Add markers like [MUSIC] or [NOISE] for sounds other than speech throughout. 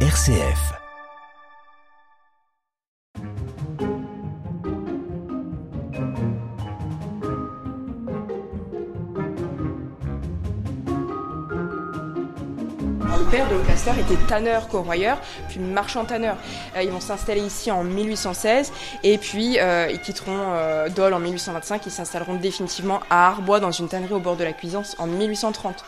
RCF. Père de Leclaster était tanneur corroyeur, puis marchand tanneur. Euh, ils vont s'installer ici en 1816 et puis euh, ils quitteront euh, Dole en 1825. Ils s'installeront définitivement à Arbois dans une tannerie au bord de la Cuisance en 1830.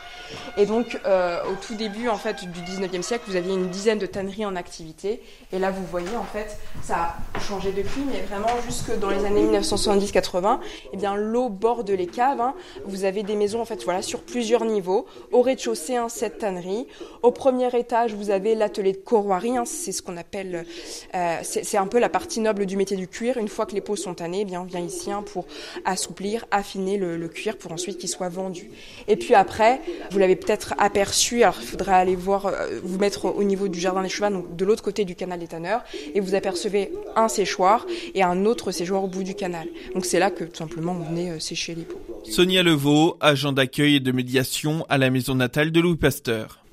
Et donc au tout début en fait du 19e siècle, vous aviez une dizaine de tanneries en activité. Et là vous voyez en fait ça a changé depuis, mais vraiment jusque dans les années 1970-80, eh bien l'eau borde les caves. Hein. Vous avez des maisons en fait voilà sur plusieurs niveaux. Au rez-de-chaussée, un cette tannerie. Au premier étage, vous avez l'atelier de corroirie, hein, c'est ce qu'on appelle, euh, c'est un peu la partie noble du métier du cuir. Une fois que les peaux sont tannées, eh bien on vient ici hein, pour assouplir, affiner le, cuir pour ensuite qu'il soit vendu. Et puis après, vous l'avez peut-être aperçu, alors il faudra aller voir, euh, vous mettre au niveau du jardin des chevaux, donc de l'autre côté du canal des tanneurs, et vous apercevez un séchoir et un autre séchoir au bout du canal. Donc c'est là que tout simplement on venait euh, sécher les peaux. Sonia Levaux, agent d'accueil et de médiation à la maison natale de Louis Pasteur.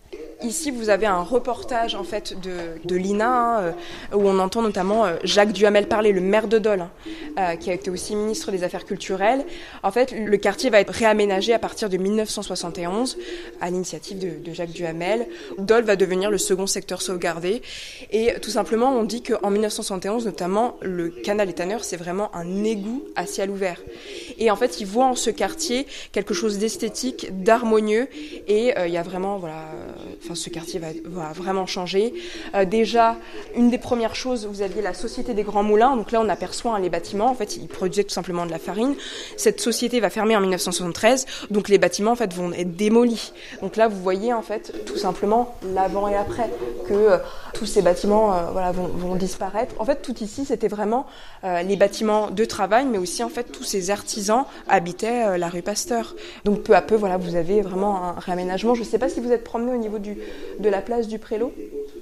Ici, vous avez un reportage en fait de, de l'INA hein, euh, où on entend notamment euh, Jacques Duhamel parler, le maire de Dole, hein, euh, qui a été aussi ministre des Affaires culturelles. En fait, le quartier va être réaménagé à partir de 1971 à l'initiative de, Jacques Duhamel. Dole va devenir le second secteur sauvegardé et tout simplement, on dit qu'en 1971, notamment, le canal Tanner, c'est vraiment un égout à ciel ouvert. Et en fait, ils voient en ce quartier quelque chose d'esthétique, d'harmonieux et il y a vraiment voilà ce quartier va, vraiment changer. Euh, déjà, une des premières choses, vous aviez la Société des Grands Moulins. Donc là, on aperçoit hein, les bâtiments. En fait, ils produisaient tout simplement de la farine. Cette société va fermer en 1973. Donc les bâtiments, en fait, vont être démolis. Donc là, vous voyez, en fait, tout simplement l'avant et après que euh, tous ces bâtiments, euh, vont, disparaître. En fait, tout ici, c'était vraiment les bâtiments de travail, mais aussi, en fait, tous ces artisans habitaient la rue Pasteur. Donc peu à peu, voilà, vous avez vraiment un réaménagement. Je ne sais pas si vous êtes promené au niveau du, de la place du Prélot.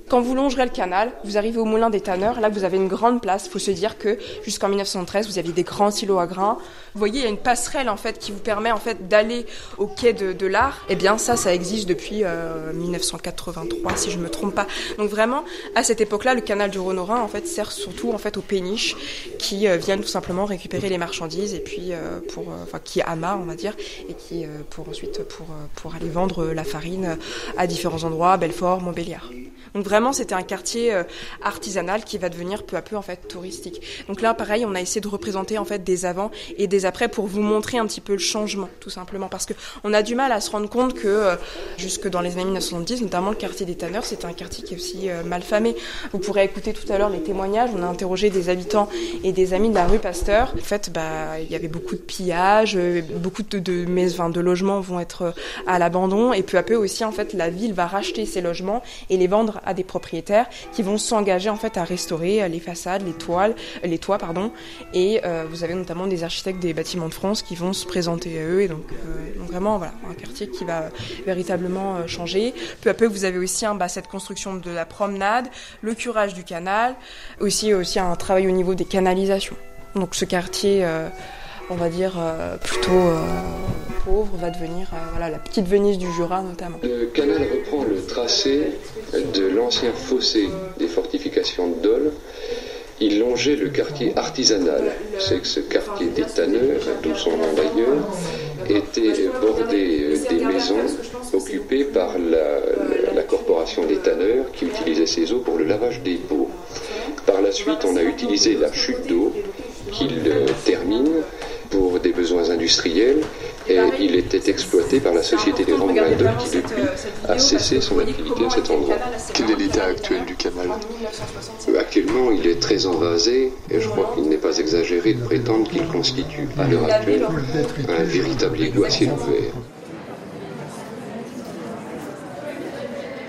Quand vous longerez le canal, vous arrivez au moulin des tanneurs. Là, vous avez une grande place. Il faut se dire que jusqu'en 1913, vous aviez des grands silos à grains. Vous voyez, il y a une passerelle en fait qui vous permet en fait d'aller au quai de, l'art. Eh bien, ça, ça existe depuis 1983, euh, si je me trompe pas. Donc vraiment, à cette époque-là, le canal du Rhône-Rhin en fait sert surtout en fait aux péniches qui euh, viennent tout simplement récupérer les marchandises et puis euh, pour, enfin, qui amarrent, on va dire, et qui pour ensuite pour pour aller vendre la farine à différents endroits, Belfort, Montbéliard. Donc vraiment, c'était un quartier euh, artisanal qui va devenir peu à peu en fait touristique. Donc là, pareil, on a essayé de représenter en fait des avant et des après pour vous montrer un petit peu le changement, tout simplement, parce que on a du mal à se rendre compte que euh, jusque dans les années 1970, notamment le quartier des Tanneurs, c'était un quartier qui est aussi euh, mal famé. Vous pourrez écouter tout à l'heure les témoignages. On a interrogé des habitants et des amis de la rue Pasteur. En fait, bah, il y avait beaucoup de pillages, beaucoup de, de, de logements vont être à l'abandon, et peu à peu aussi, en fait, la ville va racheter ces logements et les vendre à des propriétaires qui vont s'engager en fait à restaurer euh, les façades, les toiles, euh, les toits pardon. Et euh, vous avez notamment des architectes des bâtiments de France qui vont se présenter à eux et donc, vraiment voilà un quartier qui va véritablement changer. Peu à peu vous avez aussi hein, bah, cette construction de la promenade, le curage du canal, aussi aussi un travail au niveau des canalisations. Donc ce quartier on va dire plutôt va devenir euh, la petite Venise du Jura notamment. Le canal reprend le tracé de l'ancien fossé des fortifications de Dole. Il longeait le quartier artisanal. C'est que ce quartier des tanneurs, d'où son nom d'ailleurs, était bordé des maisons occupées par la, la, corporation des tanneurs qui utilisait ces eaux pour le lavage des peaux. Par la suite, on a utilisé la chute d'eau qu'il termine pour des besoins industriels et il était exploité par la Société des Grands Moulins qui depuis a cessé son activité à cet endroit. Quel est l'état actuel du canal? Euh, Actuellement, il est très envasé et je crois qu'il n'est pas exagéré de prétendre qu'il constitue à l'heure actuelle un véritable ciel ouvert.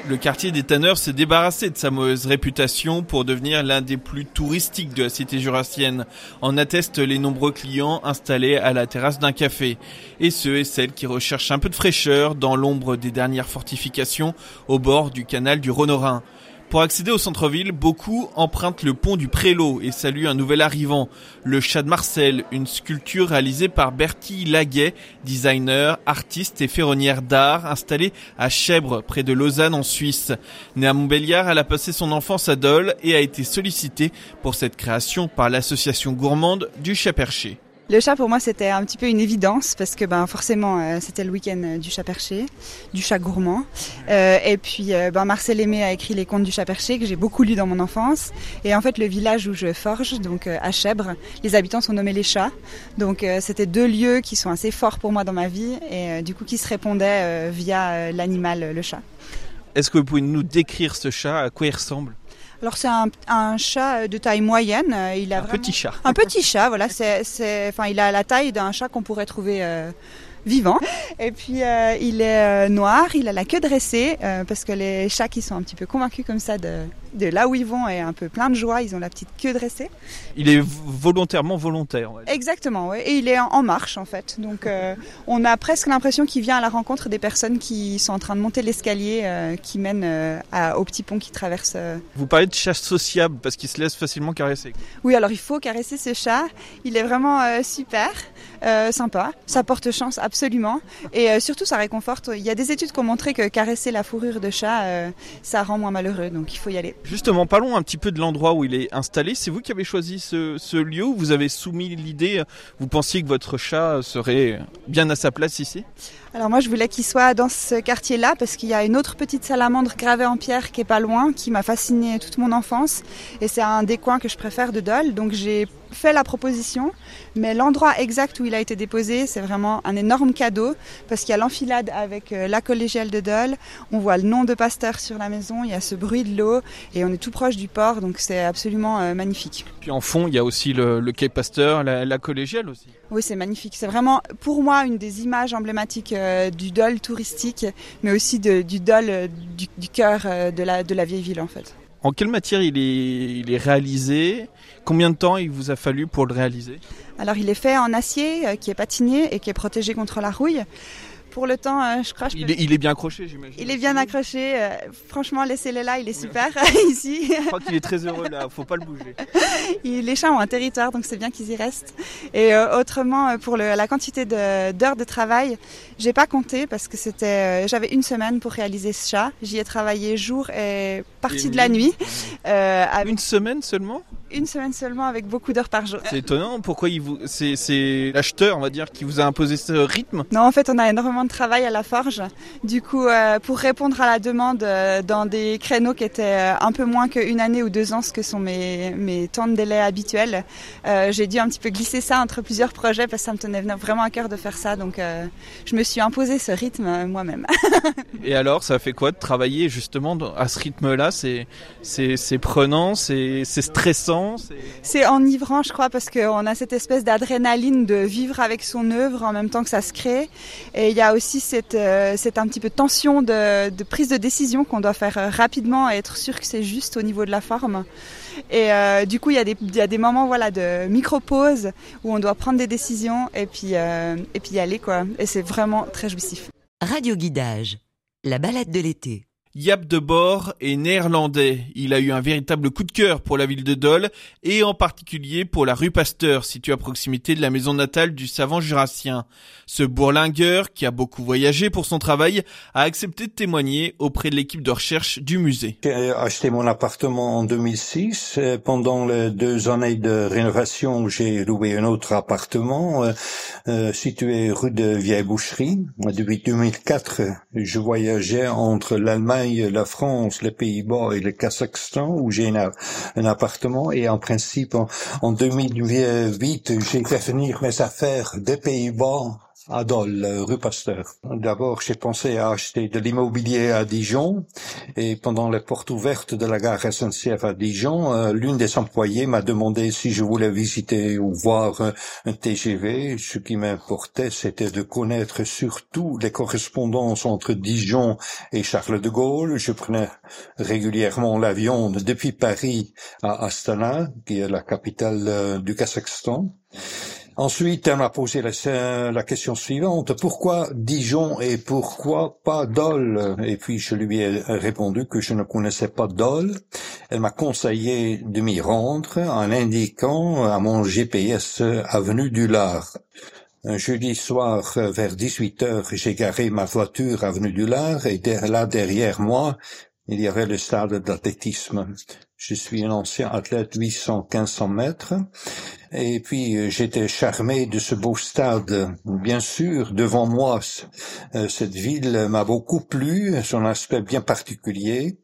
Le quartier des Tanneurs s'est débarrassé de sa mauvaise réputation pour devenir l'un des plus touristiques de la cité jurassienne. En attestent les nombreux clients installés à la terrasse d'un café. Et ceux et celles qui recherchent un peu de fraîcheur dans l'ombre des dernières fortifications au bord du canal du Rhône-Rhin. Pour accéder au centre-ville, beaucoup empruntent le pont du Prélo et saluent un nouvel arrivant, le chat de Marcel, une sculpture réalisée par Bertie Laguet, designer, artiste et ferronnière d'art, installée à Chèvre, près de Lausanne en Suisse. Née à Montbéliard, elle a passé son enfance à Dole et a été sollicitée pour cette création par l'association gourmande du chat perché. Le chat pour moi c'était un petit peu une évidence parce que ben forcément euh, c'était le week-end euh, du chat perché, du chat gourmand. Euh, et puis euh, ben Marcel Aimé a écrit les contes du chat perché que j'ai beaucoup lu dans mon enfance. Et en fait le village où je forge, donc à Chèvre, les habitants sont nommés les chats. Donc c'était deux lieux qui sont assez forts pour moi dans ma vie et du coup qui se répondaient via l'animal le chat. Est-ce que vous pouvez nous décrire ce chat? À quoi il ressemble? Alors c'est un, un, chat de taille moyenne. Il a un petit chat. Un petit chat, voilà. C'est, enfin, il a la taille d'un chat qu'on pourrait trouver euh, vivant. Et puis euh, il est euh, noir, il a la queue dressée euh, parce que les chats qui sont un petit peu convaincus comme ça de, de là où ils vont et un peu plein de joie, ils ont la petite queue dressée. Il est volontairement volontaire. Ouais. Exactement, ouais. et il est en, en marche en fait. Donc euh, on a presque l'impression qu'il vient à la rencontre des personnes qui sont en train de monter l'escalier euh, qui mène euh, à, au petit pont qui traverse. Vous parlez de chat sociable parce qu'il se laisse facilement caresser. Oui, alors il faut caresser ce chat. Il est vraiment super, sympa. Ça porte chance absolument et surtout ça réconforte. Il y a des études qui ont montré que caresser la fourrure de chat, ça rend moins malheureux. Donc il faut y aller. Justement, parlons un petit peu de l'endroit où il est installé. C'est vous qui avez choisi ce, ce lieu vous avez soumis l'idée? Vous pensiez que votre chat serait bien à sa place ici? Alors moi je voulais qu'il soit dans ce quartier-là parce qu'il y a une autre petite salamandre gravée en pierre qui est pas loin, qui m'a fasciné toute mon enfance et c'est un des coins que je préfère de Dole. Donc j'ai fait la proposition, mais l'endroit exact où il a été déposé, c'est vraiment un énorme cadeau parce qu'il y a l'enfilade avec la collégiale de Dole, on voit le nom de Pasteur sur la maison, il y a ce bruit de l'eau et on est tout proche du port, donc c'est absolument euh, magnifique. Puis en fond, il y a aussi le, le quai Pasteur, la, la collégiale aussi. Oui, c'est magnifique. C'est vraiment pour moi une des images emblématiques euh, du Dole touristique, mais aussi de, du Dole euh, du, du cœur euh, de la, de la vieille ville en fait. En quelle matière il est, il est réalisé? Combien de temps il vous a fallu pour le réaliser? Alors il est fait en acier euh, qui est patiné et qui est protégé contre la rouille. Pour le temps, euh, je crache. Il est, il est bien accroché, j'imagine. Il est bien accroché. Euh, franchement, laissez-le là, il est super [LAUGHS] [LAUGHS] ici. Je crois qu'il est très heureux là. Faut pas le bouger. [LAUGHS] Il, les chats ont un territoire, donc c'est bien qu'ils y restent. Et autrement, pour le, la quantité de, d'heures de travail, j'ai pas compté parce que c'était, j'avais une semaine pour réaliser ce chat. J'y ai travaillé jour et partie Et de la nuit. nuit. Euh, avec Une semaine seulement? Une semaine seulement avec beaucoup d'heures par jour. C'est étonnant. Pourquoi il vous, c'est, c'est l'acheteur, on va dire, qui vous a imposé ce rythme? Non, en fait, on a énormément de travail à la forge. Du coup, euh, pour répondre à la demande euh, dans des créneaux qui étaient euh, un peu moins qu'une année ou deux ans, ce que sont mes, mes temps de délai habituels, euh, j'ai dû un petit peu glisser ça entre plusieurs projets parce que ça me tenait vraiment à cœur de faire ça. Donc, je me suis imposé ce rythme moi-même. [LAUGHS] Et alors, ça fait quoi de travailler justement à ce rythme-là? C'est, c'est, c'est prenant, c'est, c'est stressant. C'est... C'est enivrant, je crois, parce qu'on a cette espèce d'adrénaline de vivre avec son œuvre en même temps que ça se crée. Et il y a aussi cette, euh, cette un petit peu tension de, de prise de décision qu'on doit faire rapidement et être sûr que c'est juste au niveau de la forme. Et euh, du coup, il y, a des, il y a des moments voilà, de micro-pause où on doit prendre des décisions et puis, euh, et puis y aller. Quoi. Et c'est vraiment très jouissif. Radio Guidage, la balade de l'été. Yap de Bord est néerlandais. Il a eu un véritable coup de cœur pour la ville de Dole et en particulier pour la rue Pasteur, située à proximité de la maison natale du savant jurassien. Ce bourlingueur, qui a beaucoup voyagé pour son travail, a accepté de témoigner auprès de l'équipe de recherche du musée. J'ai acheté mon appartement en 2006. Euh, Pendant les deux années de rénovation, j'ai loué un autre appartement euh, euh, situé rue de Vieille Boucherie. Depuis 2004, je voyageais entre l'Allemagne, la France, les Pays-Bas et le Kazakhstan où j'ai un, appartement. Et en principe, en, en 2008, j'ai fait venir mes affaires des Pays-Bas à Dole, euh, rue Pasteur. D'abord, j'ai pensé à acheter de l'immobilier à Dijon et pendant les portes ouvertes de la gare SNCF à Dijon, euh, l'une des employées m'a demandé si je voulais visiter ou voir euh, un TGV. Ce qui m'importait, c'était de connaître surtout les correspondances entre Dijon et Charles de Gaulle. Je prenais régulièrement l'avion depuis Paris à Astana, qui est la capitale du Kazakhstan. Ensuite, elle m'a posé la, question suivante, pourquoi Dijon et pourquoi pas Dole? Et puis je lui ai répondu que je ne connaissais pas Dole. Elle m'a conseillé de m'y rendre en indiquant à mon GPS avenue du Lard. Un jeudi soir, vers 18 heures, j'ai garé ma voiture avenue du Lard et là derrière moi, il y avait le stade d'athlétisme. Je suis un ancien athlète 800-1500 mètres. Et puis euh, j'étais charmé de ce beau stade. Bien sûr, devant moi, euh, cette ville m'a beaucoup plu, son aspect bien particulier.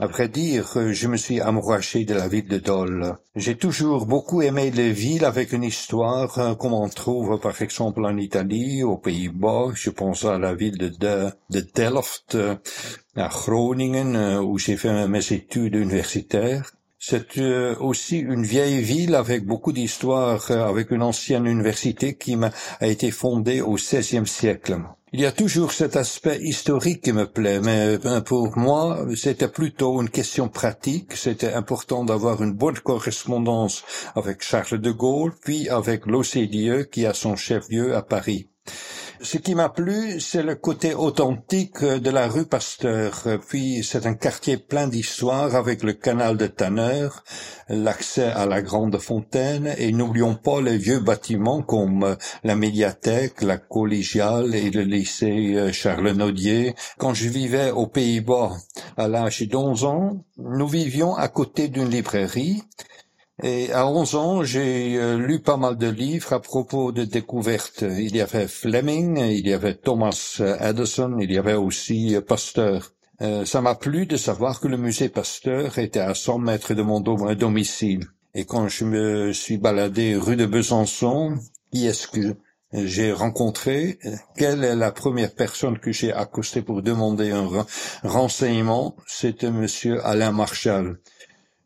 Vrai dire, je me suis amouraché de la ville de Dole. J'ai toujours beaucoup aimé les villes avec une histoire, euh, comme on trouve par exemple en Italie, aux Pays-Bas. Je pense à la ville de, de Delft, à Groningen, où j'ai fait mes études universitaires. C'est euh, aussi une vieille ville avec beaucoup d'histoire, euh, avec une ancienne université qui a été fondée au XVIe siècle. Il y a toujours cet aspect historique qui me plaît, mais euh, pour moi, c'était plutôt une question pratique. C'était important d'avoir une bonne correspondance avec Charles de Gaulle, puis avec l'OCDE qui a son chef-lieu à Paris. Ce qui m'a plu, c'est le côté authentique de la rue Pasteur. Puis c'est un quartier plein d'histoire avec le canal de Tanner, l'accès à la grande fontaine et n'oublions pas les vieux bâtiments comme la médiathèque, la collégiale et le lycée euh, Charles Nodier. Quand je vivais aux Pays-Bas à l'âge d'11 ans, nous vivions à côté d'une librairie et à 11 ans, j'ai euh, lu pas mal de livres à propos de découvertes. Il y avait Fleming, il y avait Thomas Edison, il y avait aussi euh, Pasteur. Euh, ça m'a plu de savoir que le musée Pasteur était à 100 mètres de mon domicile. Et quand je me suis baladé rue de Besançon, qui est-ce que j'ai rencontré? Quelle est la première personne que j'ai accostée pour demander un renseignement? C'était monsieur Alain Marchal.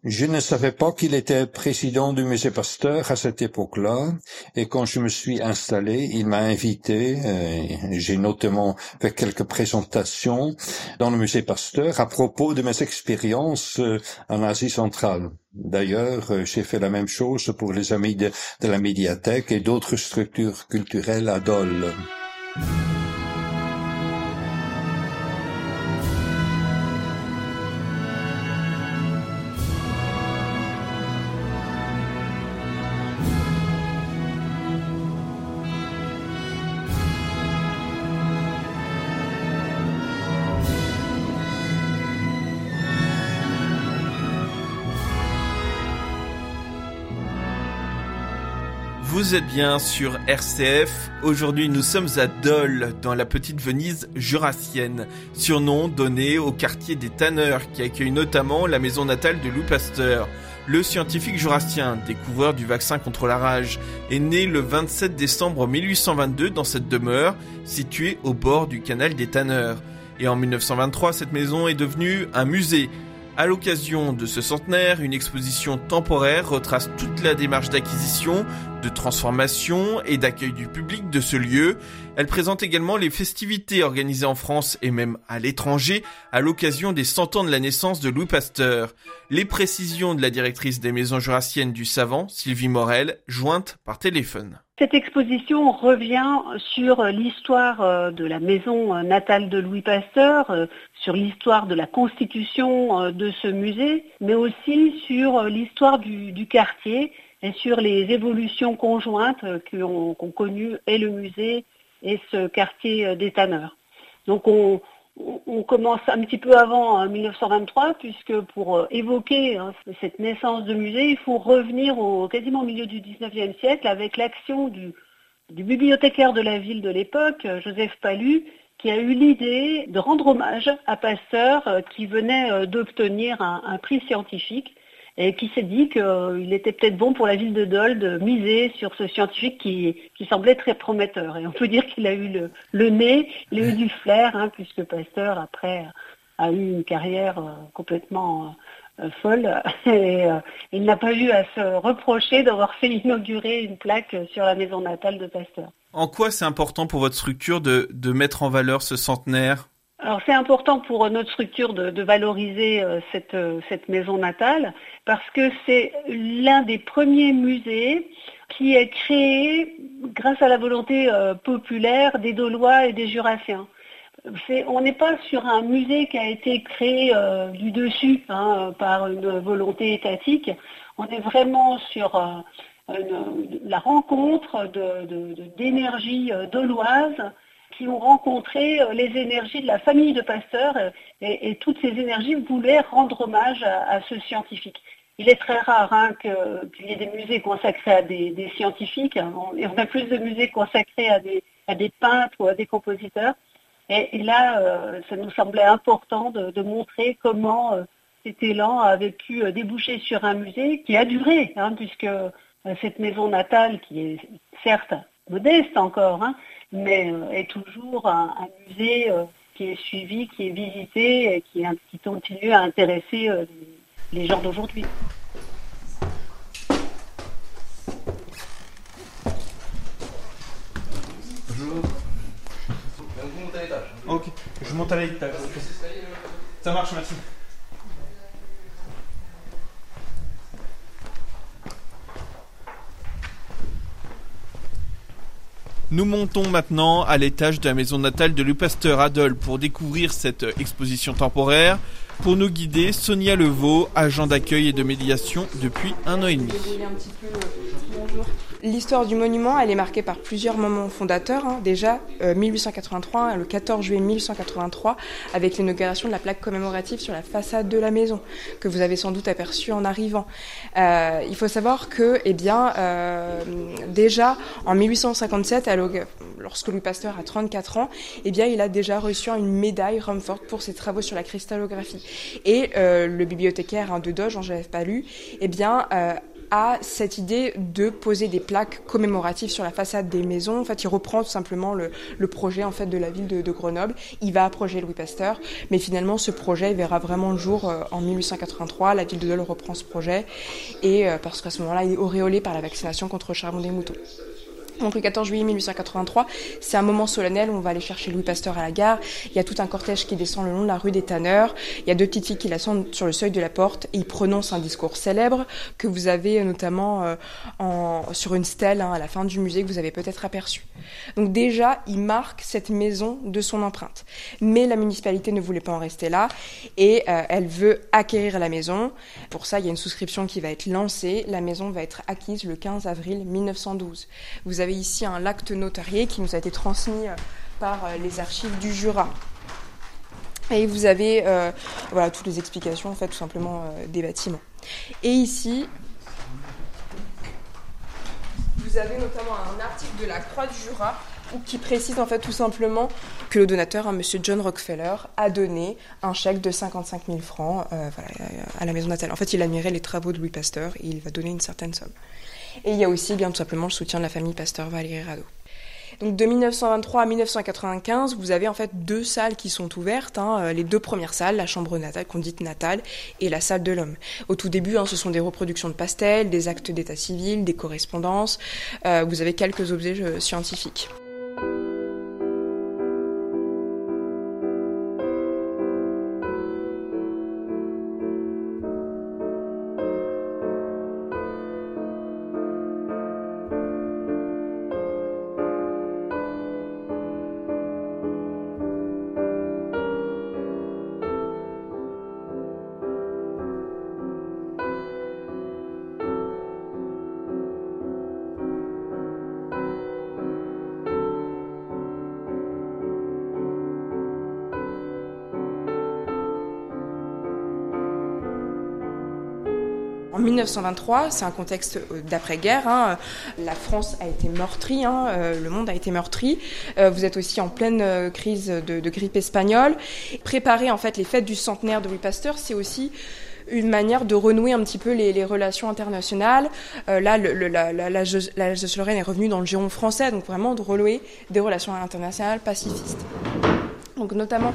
Je ne savais pas qu'il était président du musée Pasteur à cette époque-là, et quand je me suis installé, il m'a invité, euh, j'ai notamment fait quelques présentations dans le musée Pasteur à propos de mes expériences euh, en Asie centrale. D'ailleurs, euh, j'ai fait la même chose pour les amis de, de la médiathèque et d'autres structures culturelles à Dole. Vous êtes bien sur RCF. Aujourd'hui, nous sommes à Dole, dans la petite Venise jurassienne, surnom donné au quartier des Tanneurs, qui accueille notamment la maison natale de Louis Pasteur. Le scientifique jurassien, découvreur du vaccin contre la rage, est né le 27 décembre 1822 dans cette demeure, située au bord du canal des Tanneurs. Et en 1923, cette maison est devenue un musée à l'occasion de ce centenaire, une exposition temporaire retrace toute la démarche d'acquisition, de transformation et d'accueil du public de ce lieu. Elle présente également les festivités organisées en France et même à l'étranger à l'occasion des 100 ans de la naissance de Louis Pasteur. Les précisions de la directrice des maisons jurassiennes du savant, Sylvie Morel, jointe par téléphone. Cette exposition revient sur l'histoire euh, de la maison euh, natale de Louis Pasteur, euh, sur l'histoire de la constitution de ce musée, mais aussi sur l'histoire du, quartier et sur les évolutions conjointes qu'ont connues et le musée et ce quartier des tanneurs. Donc on, commence un petit peu avant 1923, puisque pour évoquer hein, cette naissance de musée, il faut revenir au quasiment au milieu du 19e siècle avec l'action du, bibliothécaire de la ville de l'époque, Joseph Palu, qui a eu l'idée de rendre hommage à Pasteur euh, qui venait euh, d'obtenir un prix scientifique et qui s'est dit qu'il était peut-être bon pour la ville de Dole de miser sur ce scientifique qui, semblait très prometteur. Et on peut dire qu'il a eu le, nez, il a eu du flair, hein, puisque Pasteur, après, a eu une carrière euh, complètement euh, folle [LAUGHS] et euh, il n'a pas eu à se reprocher d'avoir fait inaugurer une plaque sur la maison natale de Pasteur. En quoi c'est important pour votre structure de mettre en valeur ce centenaire? Alors c'est important pour notre structure de, valoriser euh, euh, cette, maison natale parce que c'est l'un des premiers musées qui est créé grâce à la volonté euh, populaire des Daulois et des Jurassiens. on n'est pas sur un musée qui a été créé du dessus hein, par une volonté étatique. On est vraiment sur la rencontre d'énergies de, qui ont rencontré les énergies de la famille de Pasteur et, toutes ces énergies voulaient rendre hommage à ce scientifique. Il est très rare hein, qu'il y ait des musées consacrés à des, scientifiques. On, on, a plus de musées consacrés à des, peintres ou à des compositeurs. Et, là, euh, ça nous semblait important de, montrer comment euh, cet élan avait pu euh, déboucher sur un musée qui a duré, hein, puisque cette maison natale, qui est certes modeste encore, hein, mais est toujours un, musée qui est suivi, qui est visité et qui, qui continue à intéresser les gens d'aujourd'hui. Bonjour. Vous montez à l'étage. Ok, je monte à l'étage. Ça marche, merci. Nous montons maintenant à l'étage de la maison natale de Louis Pasteur Adol pour découvrir cette exposition temporaire. Pour nous guider, Sonia Levaux, agent d'accueil et de médiation depuis un an et demi. L'histoire du monument, elle est marquée par plusieurs moments fondateurs. Hein. Déjà, 1883, euh, le 14 juillet 1883, avec l'inauguration de la plaque commémorative sur la façade de la maison, que vous avez sans doute aperçu en arrivant. Euh, il faut savoir que, eh bien, euh, déjà en 1857, lorsque Louis Pasteur a 34 ans, eh bien, il a déjà reçu une médaille Rumford pour ses travaux sur la cristallographie. Et le bibliothécaire hein, de Doge, Jean-Joseph Palu, eh bien, a cette idée de poser des plaques commémoratives sur la façade des maisons. En fait, il reprend tout simplement le, projet en fait de la ville de, Grenoble. Il va approcher Louis Pasteur, mais finalement, ce projet verra vraiment le jour euh, en 1883. La ville de Dole reprend ce projet et euh, parce qu'à ce moment-là, il est auréolé par la vaccination contre le charbon des moutons. Donc le 14 juillet 1883, c'est un moment solennel où on va aller chercher Louis Pasteur à la gare. Il y a tout un cortège qui descend le long de la rue des Tanneurs. Il y a deux petites filles qui l'attendent sur le seuil de la porte et il prononce un discours célèbre que vous avez euh, notamment euh, sur une stèle hein, à la fin du musée que vous avez peut-être aperçu. Donc déjà, il marque cette maison de son empreinte. Mais la municipalité ne voulait pas en rester là et euh, elle veut acquérir la maison. Pour ça, il y a une souscription qui va être lancée. La maison va être acquise le 15 avril 1912. Vous avez ici un acte notarié qui nous a été transmis euh, par euh, les archives du Jura. Et vous avez euh, voilà, toutes les explications, en fait, tout simplement, des bâtiments. Et ici, vous avez notamment un article de la Croix du Jura qui précise en fait tout simplement que le donateur, M. Monsieur John Rockefeller, a donné un chèque de 55 000 francs à la maison natale. En fait, il admirait les travaux de Louis Pasteur et il va donner une certaine somme. Et il y a aussi bien tout simplement le soutien de la famille Pasteur Valérie Rado. Donc de 1923 à 1995, vous avez en fait deux salles qui sont ouvertes. Hein, euh, les deux premières salles, la chambre natale, qu'on dit natale, et la salle de l'homme. Au tout début, hein, ce sont des reproductions de pastels, des actes d'état civil, des correspondances. Euh, vous avez quelques objets euh, scientifiques. 1923, c'est un contexte euh, d'après-guerre. Hein. La France a été meurtrie, hein. euh, le monde a été meurtri. Euh, vous êtes aussi en pleine crise de, grippe espagnole. Préparer en fait les fêtes du centenaire de Louis Pasteur, c'est aussi une manière de renouer un petit peu les, relations internationales. là, la, la, Lorraine est revenue dans le giron français, donc vraiment de renouer des relations internationales pacifistes. Donc notamment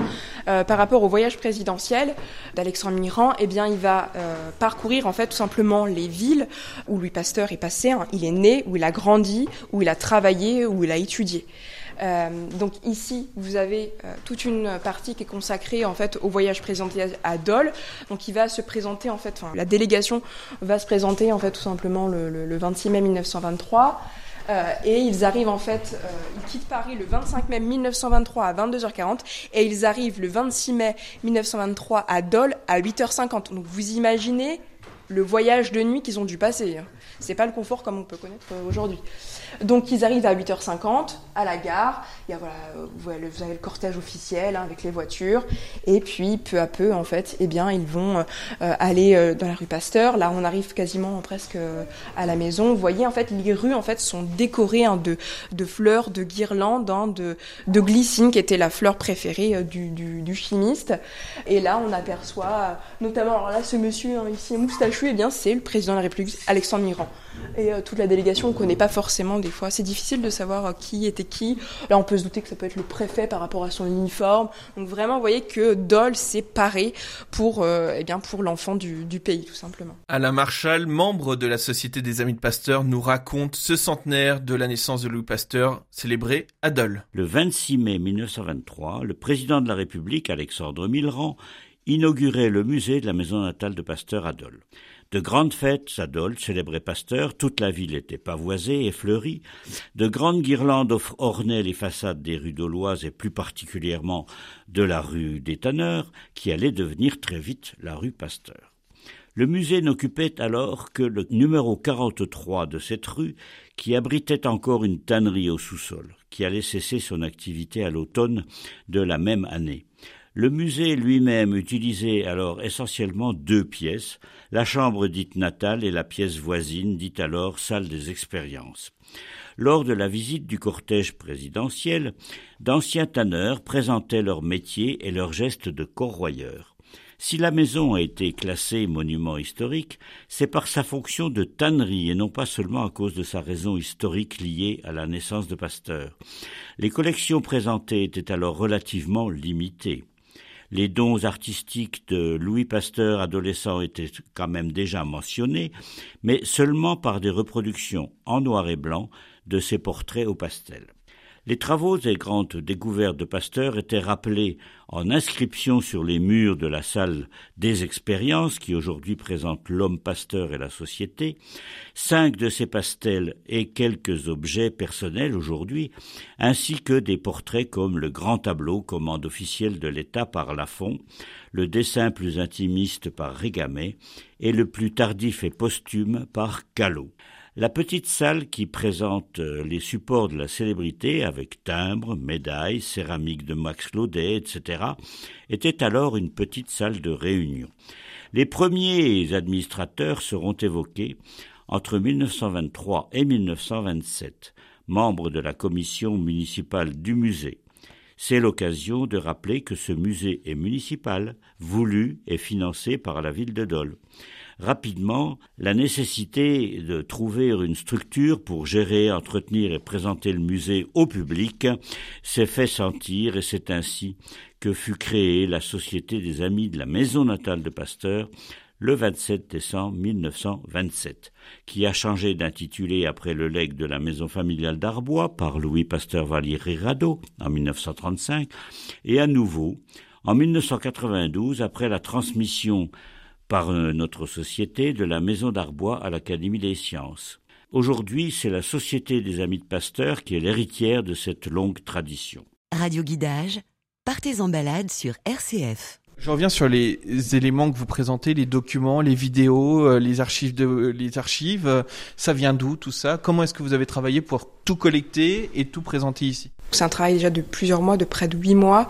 euh, par rapport au voyage présidentiel d'Alexandre Mirand, eh bien il va euh, parcourir en fait tout simplement les villes où Louis Pasteur est passé. Hein. Il est né, où il a grandi, où il a travaillé, où il a étudié. donc ici, vous avez toute une partie qui est consacrée en fait au voyage présenté à Dole. Donc il va se présenter en fait, la délégation va se présenter en fait tout simplement le, le 26 mai 1923. Euh, et ils arrivent en fait, euh, ils quittent Paris le 25 mai 1923 à 22h40 et ils arrivent le 26 mai 1923 à Dole à 8h50. Donc vous imaginez le voyage de nuit qu'ils ont dû passer. Hein. C'est pas le confort comme on peut connaître euh, aujourd'hui. Donc ils arrivent à 8h50 à la gare. Il y a, voilà, vous avez le cortège officiel hein, avec les voitures. Et puis peu à peu, en fait, eh bien, ils vont euh, aller euh, dans la rue Pasteur. Là, on arrive quasiment presque euh, à la maison. Vous voyez, en fait, les rues en fait sont décorées hein, de, de fleurs, de guirlandes, hein, de, de glycine qui était la fleur préférée du, du, du, chimiste. Et là, on aperçoit notamment, alors là, ce monsieur ici moustachu, eh bien, c'est le président de la République, Alexandre Mirand. Et toute la délégation, on connaît pas forcément des fois. C'est difficile de savoir euh, qui était qui. Là, on peut se douter que ça peut être le préfet par rapport à son uniforme. Donc vraiment, vous voyez que Dole s'est paré pour, euh, eh bien, pour l'enfant du, du, pays, tout simplement. Alain Marchal, membre de la Société des Amis de Pasteur, nous raconte ce centenaire de la naissance de Louis Pasteur, célébré à Dole. Le 26 mai 1923, le président de la République, Alexandre Millerand, inaugurait le musée de la maison natale de Pasteur à Dole. De grandes fêtes à Dole célébrait Pasteur, toute la ville était pavoisée et fleurie. De grandes guirlandes ornaient les façades des rues dauloises et plus particulièrement de la rue des Tanneurs, qui allait devenir très vite la rue Pasteur. Le musée n'occupait alors que le numéro 43 de cette rue, qui abritait encore une tannerie au sous-sol, qui allait cesser son activité à l'automne de la même année. Le musée lui-même utilisait alors essentiellement deux pièces, la chambre dite natale et la pièce voisine dite alors salle des expériences. Lors de la visite du cortège présidentiel, d'anciens tanneurs présentaient leur métier et leurs gestes de corroyeurs. Si la maison a été classée monument historique, c'est par sa fonction de tannerie et non pas seulement à cause de sa raison historique liée à la naissance de Pasteur. Les collections présentées étaient alors relativement limitées. Les dons artistiques de Louis Pasteur adolescent étaient quand même déjà mentionnés, mais seulement par des reproductions en noir et blanc de ses portraits au pastel. Les travaux et grandes découvertes de Pasteur étaient rappelés en inscription sur les murs de la salle des expériences qui aujourd'hui présente l'homme Pasteur et la société, cinq de ces pastels et quelques objets personnels aujourd'hui, ainsi que des portraits comme le grand tableau commande officielle de l'État par Lafont, le dessin plus intimiste par Régamay et le plus tardif et posthume par Callot. La petite salle qui présente euh, les supports de la célébrité avec timbres, médailles, céramiques de Max Laudet, etc., était alors une petite salle de réunion. Les premiers administrateurs seront évoqués entre 1923 et 1927, membres de la commission municipale du musée. C'est l'occasion de rappeler que ce musée est municipal, voulu et financé par la ville de Dole rapidement la nécessité de trouver une structure pour gérer, entretenir et présenter le musée au public s'est fait sentir et c'est ainsi que fut créée la Société des Amis de la Maison natale de Pasteur le 27 décembre 1927, qui a changé d'intitulé après le legs de la maison familiale d'Arbois par Louis Pasteur Valéry Rado en 1935, et à nouveau en 1992 après la transmission par euh, notre société de la Maison d'Arbois à l'Académie des sciences. Aujourd'hui, c'est la Société des Amis de Pasteur qui est l'héritière de cette longue tradition. Radio Guidage, partez en balade sur RCF. Je reviens sur les éléments que vous présentez, les documents, les vidéos, euh, les archives de les archives. Ça vient d'où tout ça? Comment est-ce que vous avez travaillé pour tout collecter et tout présenter ici c'est un travail déjà de plusieurs mois, de près de huit mois.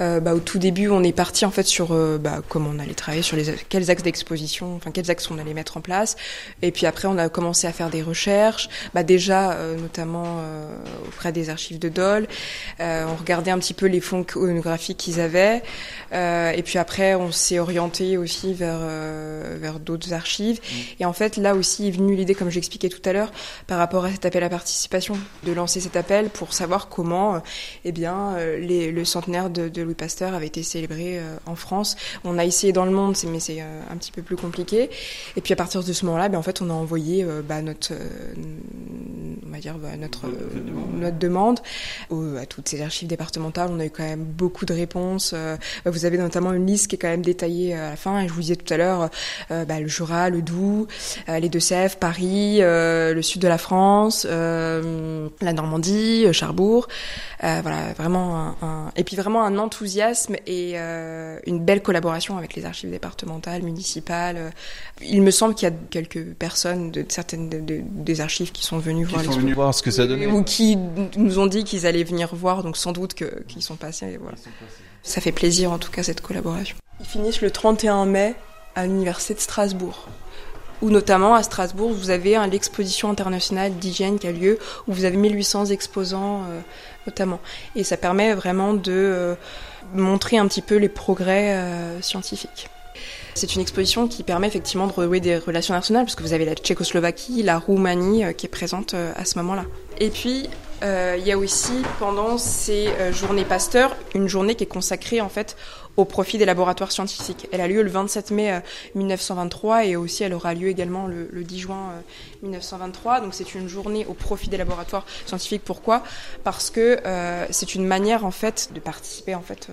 Euh, bah, au tout début, on est parti en fait sur euh, bah, comment on allait travailler, sur les quels axes d'exposition, enfin quels axes on allait mettre en place. Et puis après, on a commencé à faire des recherches, bah, déjà euh, notamment euh, auprès des archives de Dole. Euh, on regardait un petit peu les fonds iconographiques qu'ils avaient. et puis après, on s'est orienté aussi vers vers d'autres archives. Mmh. Et en fait, là aussi est venue l'idée, comme j'expliquais tout à l'heure, par rapport à cet appel à participation, de lancer cet appel pour savoir comment notamment, eh bien, les, le centenaire de, de, Louis Pasteur avait été célébré en France. On a essayé dans le monde, mais c'est un petit peu plus compliqué. Et puis à partir de ce moment-là, ben, en fait, on a envoyé bah, notre, on va dire, bah, notre, notre demande à toutes ces archives départementales. On a eu quand même beaucoup de réponses. vous avez notamment une liste qui est quand même détaillée à la fin. Et je vous disais tout à l'heure, bah, le Jura, le Doubs, les Deux-Sèvres, Paris, le sud de la France, la Normandie, Charbourg. voilà, vraiment un, et puis vraiment un enthousiasme et une belle collaboration avec les archives départementales, municipales. Il me semble qu'il y a quelques personnes de certaines des archives qui sont venues voir, sont voir ce que ça donnait. ou qui nous ont dit qu'ils allaient venir voir, donc sans doute qu'ils sont passés. Voilà. Ça fait plaisir en tout cas cette collaboration. Ils finissent le 31 mai à l'université de Strasbourg où notamment à Strasbourg, vous avez l'exposition internationale d'hygiène qui a lieu, où vous avez 1800 exposants euh, notamment. Et ça permet vraiment de euh, montrer un petit peu les progrès euh, scientifiques. C'est une exposition qui permet effectivement de renouer des relations nationales, parce que vous avez la Tchécoslovaquie, la Roumanie qui est présente à ce moment-là. Et puis, il y a aussi, pendant ces journées Pasteur, une journée qui est consacrée en fait au profit des laboratoires scientifiques. Elle a lieu le 27 mai 1923 euh, et aussi elle aura lieu également le, 10 juin 1923. Euh, Donc c'est une journée au profit des laboratoires scientifiques. Pourquoi? Parce que euh, c'est une manière en fait de participer en fait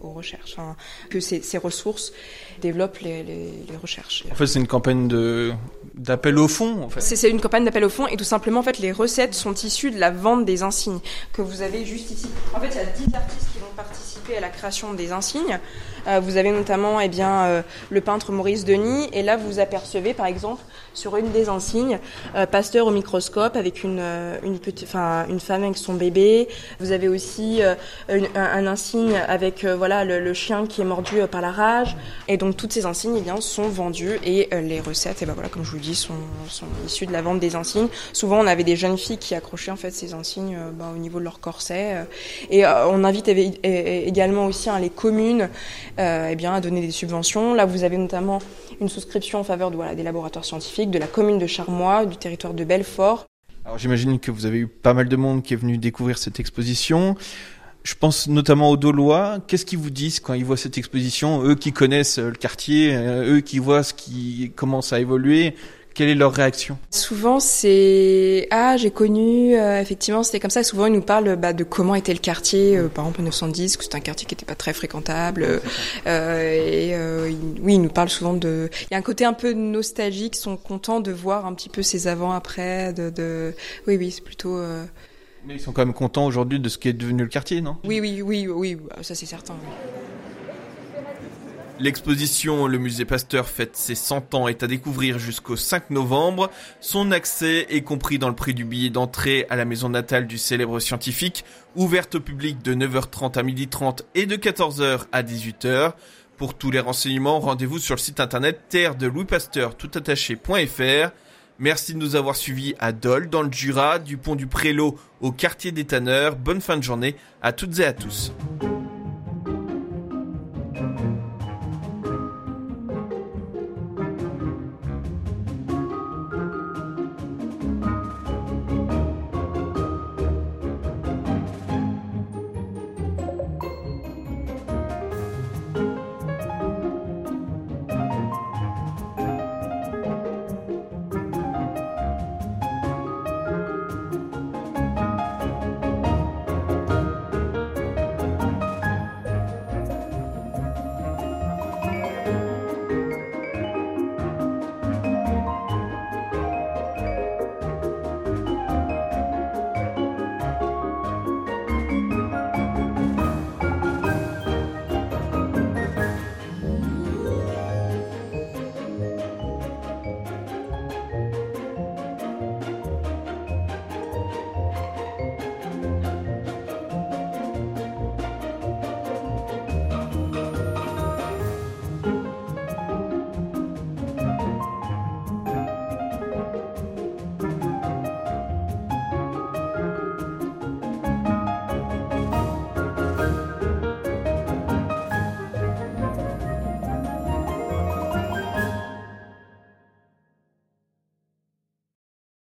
aux recherches, hein, que ces, ces, ressources développent les, les, les recherches. En fait, c'est une campagne de d'appel au fond. En fait. C'est une campagne d'appel au fond et tout simplement, en fait, les recettes sont issues de la vente des insignes que vous avez juste ici. En fait, il y a 10 artistes qui vont participer à la création des insignes. Euh, vous avez notamment eh bien, euh, le peintre Maurice Denis et là, vous apercevez, par exemple, sur une des insignes, euh, Pasteur au microscope avec une, une, femme avec son bébé. Vous avez aussi un, insigne avec voilà le, le, chien qui est mordu par la rage. Et donc, toutes ces insignes eh bien, sont vendues et les recettes, et eh ben, voilà, comme je vous dis, sont, sont issues de la vente des insignes. Souvent, on avait des jeunes filles qui accrochaient en fait ces insignes ben, au niveau de leur corset. et on invite également aussi hein, les communes eh bien, à donner des subventions. Là, vous avez notamment une souscription en faveur des laboratoires scientifiques, de la commune de Charmois, du territoire de Belfort. Alors j'imagine que vous avez eu pas mal de monde qui est venu découvrir cette exposition. Je pense notamment aux Dolois. Qu'est-ce qu'ils vous disent quand ils voient cette exposition? Eux qui connaissent le quartier, euh, eux qui voient ce qui commence à évoluer. Quelle est leur réaction Souvent, c'est ah j'ai connu euh, effectivement c'était comme ça. Souvent, ils nous parlent bah, de comment était le quartier, euh, par exemple en 1910, que c'est un quartier qui n'était pas très fréquentable. Euh, et oui, ils nous parlent souvent de. Il y a un côté un peu nostalgique. Ils sont contents de voir un petit peu ces avant après. De, de... oui oui c'est plutôt. Mais ils sont quand même contents aujourd'hui de ce qui est devenu le quartier, non? Oui oui oui oui ça c'est certain. L'exposition Le Musée Pasteur fête ses 100 ans est à découvrir jusqu'au 5 novembre. Son accès est compris dans le prix du billet d'entrée à la maison natale du célèbre scientifique, ouverte au public de 9h30 à 12h30 et de 14h à 18h. Pour tous les renseignements, rendez-vous sur le site internet terre de Louis Pasteur toutattaché.fr. Merci de nous avoir suivis à Dole, dans le Jura, du pont du Prélo au quartier des Tanneurs. Bonne fin de journée à toutes et à tous.